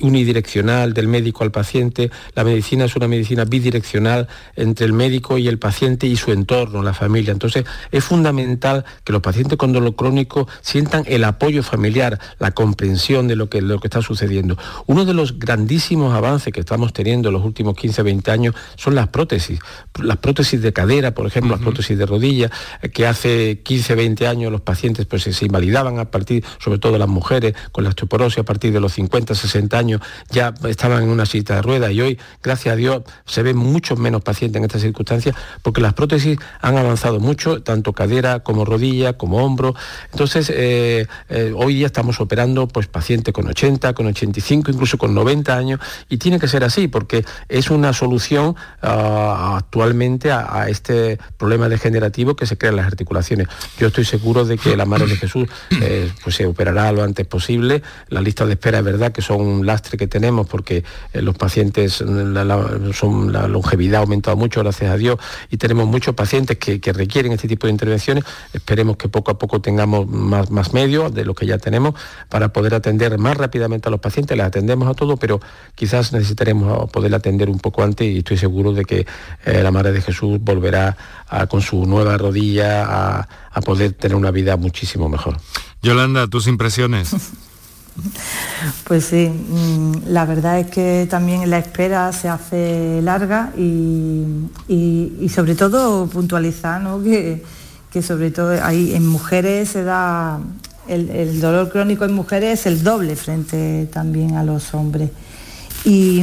Speaker 6: unidireccional del médico al paciente, la medicina es una medicina bidireccional entre el médico y el paciente y su entorno, la familia. Entonces es fundamental que los pacientes con dolor crónico sientan el apoyo familiar, la comprensión de lo que, lo que está sucediendo. Uno de los grandísimos avances que estamos teniendo en los últimos 15, 20 años son las prótesis. Las prótesis de cadera, por ejemplo, las prótesis de rodilla, que hace 15, 20 años los pacientes pues se invalidaban a partir, sobre todo las mujeres con la osteoporosis a partir de los 50, 60 años, ya estaban en una cita de ruedas y hoy, gracias a Dios, se ven muchos menos pacientes en estas circunstancias porque las prótesis han avanzado mucho, tanto cadera como rodilla, como hombro. Entonces, eh, eh, hoy día estamos operando pues pacientes con 80, con 85, incluso con 90 años y tiene que ser así porque es una solución ah, actualmente a, a, este problema degenerativo que se crea en las articulaciones. Yo estoy seguro de que la Madre de Jesús eh, pues se operará lo antes posible. La lista de espera es verdad que son un lastre que tenemos porque eh, los pacientes, son, la longevidad ha aumentado mucho, gracias a Dios, y tenemos muchos pacientes que, requieren este tipo de intervenciones. Esperemos que poco a poco tengamos más, medios de lo que ya tenemos para poder atender más rápidamente a los pacientes. Les atendemos a todos, pero quizás necesitaremos poder atender un poco antes y estoy seguro de que eh, la Madre de Jesús volverá con su nueva rodilla a, a poder tener una vida muchísimo mejor.
Speaker 1: Yolanda, tus impresiones.
Speaker 5: Pues sí, mm, la verdad es que también la espera se hace larga y, sobre todo puntualizar que, sobre todo ahí en mujeres se da el, dolor crónico en mujeres es el doble frente también a los hombres. Y,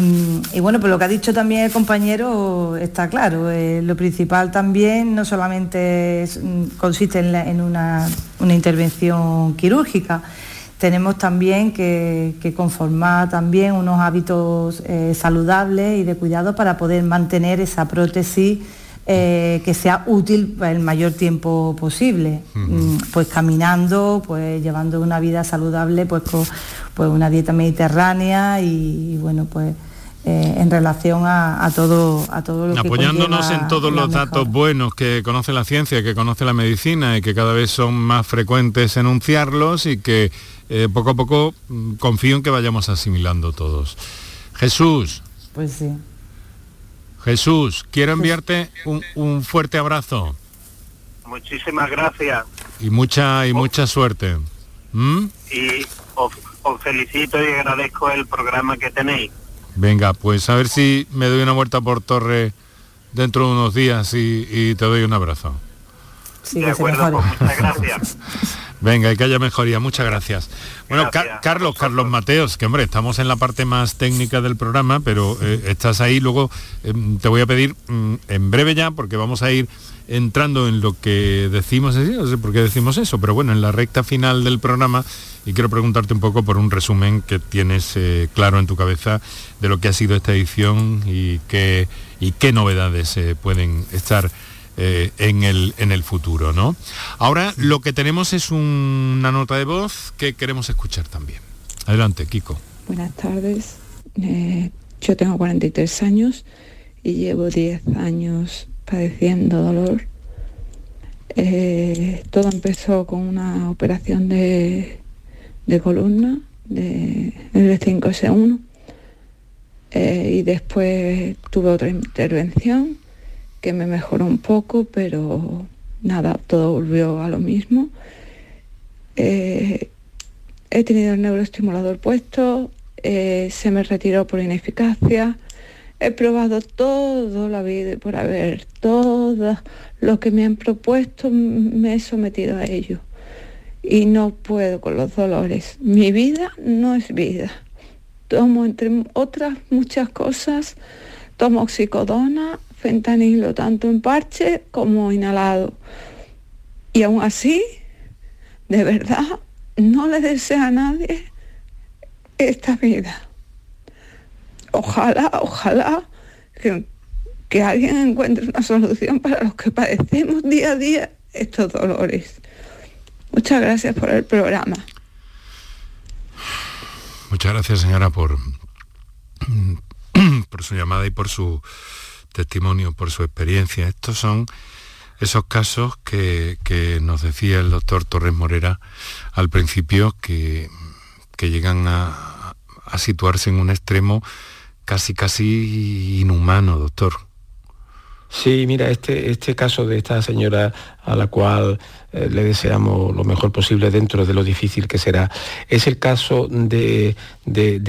Speaker 5: bueno, pues lo que ha dicho también el compañero está claro. Eh, lo principal también no solamente mm, consiste en, una, intervención quirúrgica, tenemos también que, conformar también unos hábitos eh, saludables y de cuidado para poder mantener esa prótesis eh, que sea útil el mayor tiempo posible, mm, pues caminando, pues llevando una vida saludable, pues con pues una dieta mediterránea y, bueno, pues eh, en relación a, todo a todo lo
Speaker 1: apoyándonos en todos los datos buenos que conoce la ciencia que conoce la medicina y que cada vez son más frecuentes enunciarlos y que eh, poco a poco mm, confío en que vayamos asimilando todos Jesús
Speaker 5: pues sí
Speaker 1: Jesús, quiero enviarte un, fuerte abrazo.
Speaker 14: Muchísimas gracias.
Speaker 1: Y mucha y mucha suerte.
Speaker 14: ¿Mm? Y os, felicito y agradezco el programa que tenéis.
Speaker 1: Venga, pues a ver si me doy una vuelta por Torre dentro de unos días y, te doy un abrazo.
Speaker 14: Sí, de acuerdo, pues muchas gracias.
Speaker 1: Venga, y que haya mejoría. Muchas gracias. Bueno, Carlos, Carlos Mateos, que hombre, estamos en la parte más técnica del programa, pero eh, estás ahí. Luego em, te voy a pedir mm, en breve ya, porque vamos a ir entrando en lo que decimos, no sé por qué decimos eso, pero bueno, en la recta final del programa y quiero preguntarte un poco por un resumen que tienes eh, claro en tu cabeza de lo que ha sido esta edición y qué, y qué novedades eh, pueden estar eh, en, el, en el futuro. ¿no? Ahora lo que tenemos es una nota de voz que queremos escuchar también. Adelante, Kiko.
Speaker 15: Buenas tardes. Eh, yo tengo 43 años y llevo 10 años padeciendo dolor. Eh, todo empezó con una operación de, de columna de, de 5S1 y después tuve otra intervención que me mejoró un poco, pero nada, todo volvió a lo mismo. Eh, he tenido el neuroestimulador puesto, eh, se me retiró por ineficacia. He probado todo la vida por haber, todo lo que me han propuesto, me he sometido a ello. Y no puedo con los dolores. Mi vida no es vida. Tomo, entre otras muchas cosas, tomo oxicodona, fentanilo tanto en parche como inhalado. Y aún así, de verdad, no le deseo a nadie esta vida. Ojalá, ojalá que, que alguien encuentre una solución para los que padecemos día a día estos dolores. Muchas gracias por el programa.
Speaker 1: Muchas gracias, señora, por, por su llamada y por su testimonio, por su experiencia. Estos son esos casos que, nos decía el doctor Torres Morera al principio, que, que llegan a, a situarse en un extremo casi, casi inhumano, doctor.
Speaker 6: Sí, mira, este, este caso de esta señora a la cual eh, le deseamos lo mejor posible dentro de lo difícil que será, es el caso de,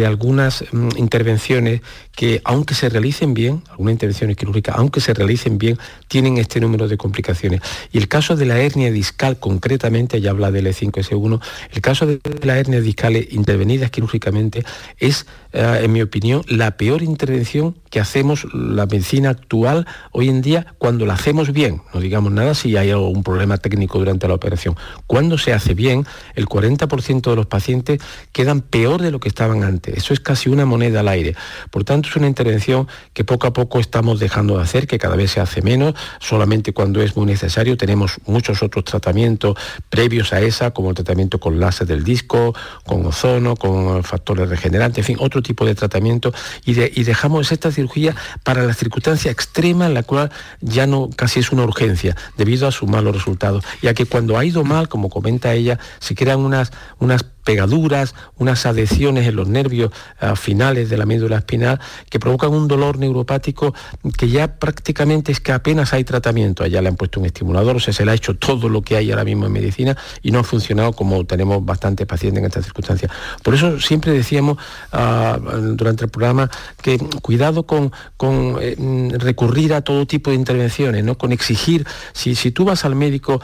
Speaker 6: algunas mm, intervenciones que, aunque se realicen bien, algunas intervenciones quirúrgicas, aunque se realicen bien, tienen este número de complicaciones. Y el caso de la hernia discal, concretamente, ya habla del E5S1, el caso de la hernia discal intervenidas quirúrgicamente es, eh, en mi opinión, la peor intervención que hacemos la medicina actual hoy en día cuando la hacemos bien. No digamos nada si hay algún problema técnico durante la operación. Cuando se hace bien, el 40% de los pacientes quedan peor de lo que estaban antes. Eso es casi una moneda al aire. Por tanto, es una intervención que poco a poco estamos dejando de hacer, que cada vez se hace menos, solamente cuando es muy necesario. Tenemos muchos otros tratamientos previos a esa, como el tratamiento con láser del disco, con ozono, con factores regenerantes, en fin, otro tipo de tratamiento. Y, dejamos esta cirugía para la circunstancia extrema en la cual ya no casi es una urgencia, debido a sus malos resultados. Y a que cuando ha ido mal, como comenta ella, se crean unas, unas pegaduras, unas adhesiones en los nervios finales de la médula espinal que provocan un dolor neuropático que ya prácticamente es que apenas hay tratamiento. Allá le han puesto un estimulador, o sea, se le ha hecho todo lo que hay ahora mismo en medicina y no ha funcionado como tenemos bastantes pacientes en estas circunstancias. Por eso siempre decíamos ah, durante el programa que cuidado con, con eh, recurrir a todo tipo de intervenciones, ¿no? con exigir, si, si tú vas al médico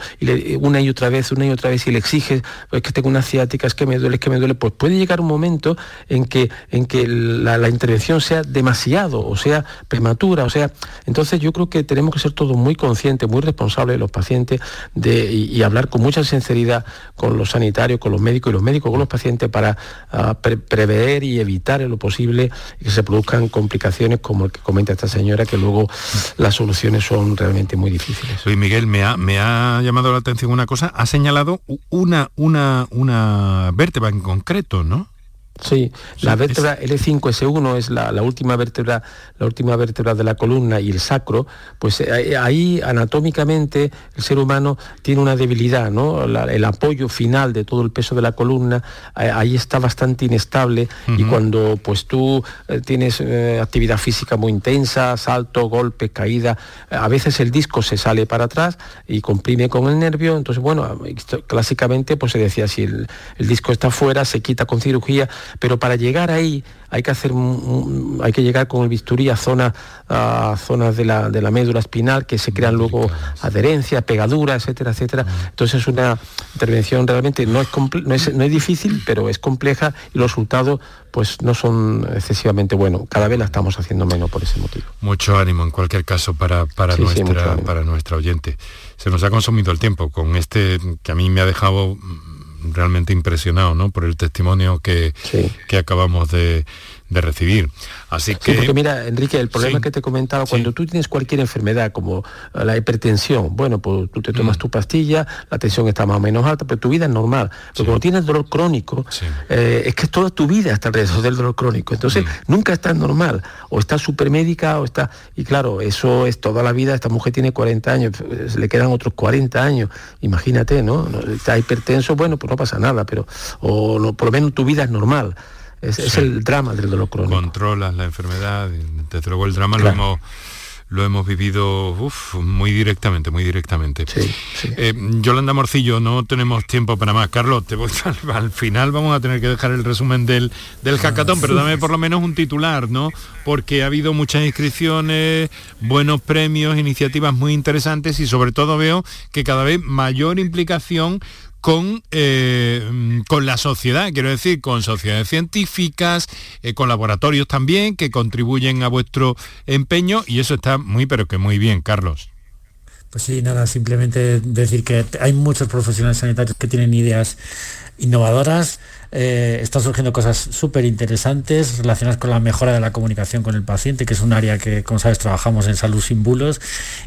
Speaker 6: una y otra vez, una y otra vez y le exiges, pues que tengo una ciática, es que me me duele, que me duele, pues puede llegar un momento en que, en que la, intervención sea demasiado, o sea, prematura, o sea, entonces yo creo que tenemos que ser todos muy conscientes, muy responsables de los pacientes de, y, hablar con mucha sinceridad con los sanitarios, con los médicos y los médicos con los pacientes para ah, prever y evitar en lo posible que se produzcan complicaciones como el que comenta esta señora, que luego las soluciones son realmente muy difíciles.
Speaker 1: Soy Miguel, me ha, me ha llamado la atención una cosa, ha señalado una, una, una vértebra en concreto, ¿no?
Speaker 6: Sí, la vértebra L5S1 es la, última vértebra, la última vértebra de la columna y el sacro, pues eh, ahí anatómicamente el ser humano tiene una debilidad, ¿no? el apoyo final de todo el peso de la columna eh, ahí está bastante inestable y cuando pues tú eh, tienes actividad física muy intensa, salto, golpe, caída, a veces el disco se sale para atrás y comprime con el nervio, entonces bueno, clásicamente pues se decía si el, el disco está fuera, se quita con cirugía pero para llegar ahí hay que hacer hay que llegar con el bisturí a zonas a zonas de la, de la médula espinal que se crean luego adherencias, pegaduras, etcétera, etcétera. Entonces es una intervención realmente no es, no es, no es difícil, pero es compleja y los resultados pues no son excesivamente buenos. Cada vez la estamos haciendo menos por ese motivo.
Speaker 1: Mucho ánimo en cualquier caso para, para, nuestra, para nuestra oyente. Se nos ha consumido el tiempo con este que a mí me ha dejado realmente impresionado ¿no? por el testimonio que, que acabamos de, de recibir. Así que...
Speaker 6: porque mira, Enrique, el problema que te he comentado, cuando tú tienes cualquier enfermedad como la hipertensión, bueno, pues tú te tomas mm. tu pastilla, la tensión está más o menos alta, pero tu vida es normal. Pero cuando tienes dolor crónico, eh, es que toda tu vida está alrededor del dolor crónico. Entonces, mm. nunca estás normal. O está médica o está... Y claro, eso es toda la vida. Esta mujer tiene 40 años, le quedan otros 40 años. Imagínate, ¿no? Está hipertenso, bueno, pues no pasa nada, pero... O por lo menos tu vida es normal. Es, el drama del dolor crónico.
Speaker 1: Controlas la enfermedad, desde luego el drama lo hemos lo hemos vivido muy directamente, muy directamente. Eh, Yolanda Morcillo, no tenemos tiempo para más. Carlos, te voy al, final vamos a tener que dejar el resumen del, del pero dame por lo menos un titular, ¿no? Porque ha habido muchas inscripciones, buenos premios, iniciativas muy interesantes y sobre todo veo que cada vez mayor implicación con, eh, con la sociedad, quiero decir, con sociedades científicas, eh, con laboratorios también que contribuyen a vuestro empeño y eso está muy, pero que muy bien, Carlos.
Speaker 7: Pues sí, nada, simplemente decir que hay muchos profesionales sanitarios que tienen ideas innovadoras, eh, están surgiendo cosas súper interesantes relacionadas con la mejora de la comunicación con el paciente, que es un área que, como sabes, trabajamos en salud sin bulos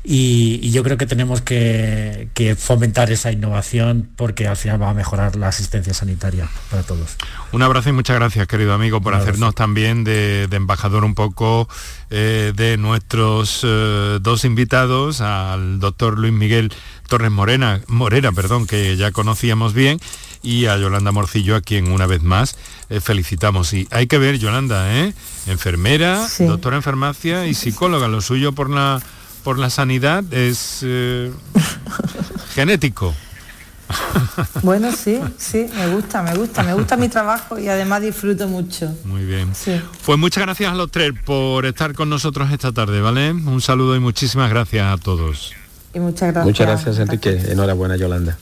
Speaker 7: y, yo creo que tenemos que, fomentar esa innovación porque al final va a mejorar la asistencia sanitaria para todos.
Speaker 1: Un abrazo y muchas gracias, querido amigo, por hacernos también de, embajador un poco eh, de nuestros eh, dos invitados, al doctor Luis Miguel Torres Morena, Morera, perdón, que ya conocíamos bien, y a Yolanda Morcillo, a quien una vez más eh, felicitamos. Y hay que ver, Yolanda, ¿eh? enfermera, doctora en farmacia y psicóloga. Lo suyo por la, por la sanidad es eh, genético.
Speaker 5: Bueno, sí, sí, me gusta, me gusta, me gusta mi trabajo y además disfruto mucho.
Speaker 1: Muy bien. Pues muchas gracias a los tres por estar con nosotros esta tarde, ¿vale? Un saludo y muchísimas gracias a todos.
Speaker 5: Y muchas gracias.
Speaker 6: Muchas gracias, Enrique. Enhorabuena, Yolanda.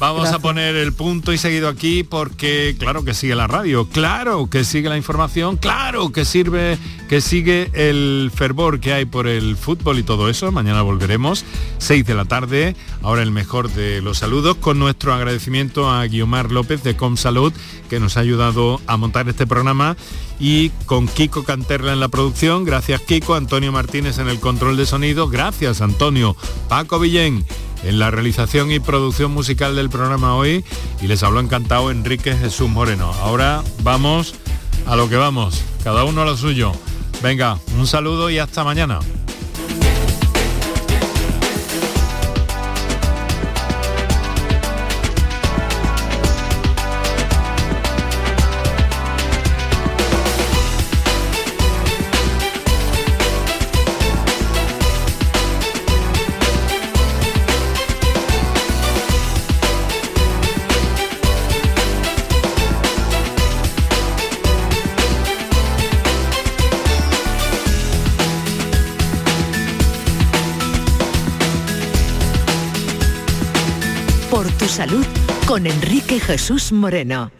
Speaker 1: Vamos a poner el punto y seguido aquí porque claro que sigue la radio, claro que sigue la información, claro que sirve, que sigue el fervor que hay por el fútbol y todo eso. Mañana volveremos, 6 de la tarde. Ahora el mejor de los saludos con nuestro agradecimiento a Guiomar López de Comsalud que nos ha ayudado a montar este programa y con Kiko Canterla en la producción. Gracias Kiko, Antonio Martínez en el control de sonido. Gracias Antonio, Paco Villén en la realización y producción musical del programa hoy y les habló encantado Enrique Jesús Moreno. Ahora vamos a lo que vamos, cada uno a lo suyo. Venga, un saludo y hasta mañana.
Speaker 2: salud con Enrique Jesús Moreno.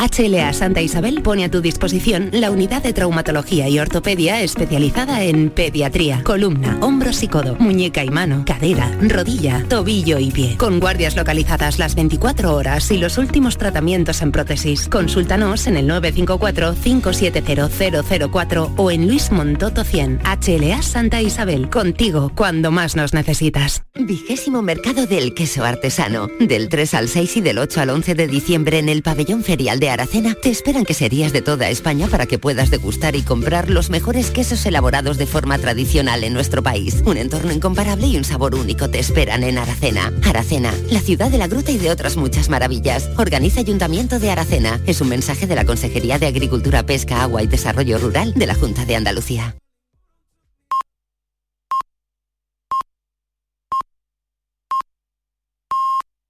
Speaker 16: HLA Santa Isabel pone a tu disposición la unidad de traumatología y ortopedia especializada en pediatría, columna, hombros y codo, muñeca y mano, cadera, rodilla, tobillo y pie. Con guardias localizadas las 24 horas y los últimos tratamientos en prótesis. Consúltanos en el 954-570004 o en Luis Montoto 100. HLA Santa Isabel, contigo cuando más nos necesitas.
Speaker 17: Vigésimo Mercado del Queso Artesano. Del 3 al 6 y del 8 al 11 de diciembre en el Pabellón Ferial Aracena te esperan queserías de toda España para que puedas degustar y comprar los mejores quesos elaborados de forma tradicional en nuestro país. Un entorno incomparable y un sabor único te esperan en Aracena. Aracena, la ciudad de la gruta y de otras muchas maravillas. Organiza Ayuntamiento de Aracena. Es un mensaje de la Consejería de Agricultura, Pesca, Agua y Desarrollo Rural de la Junta de Andalucía.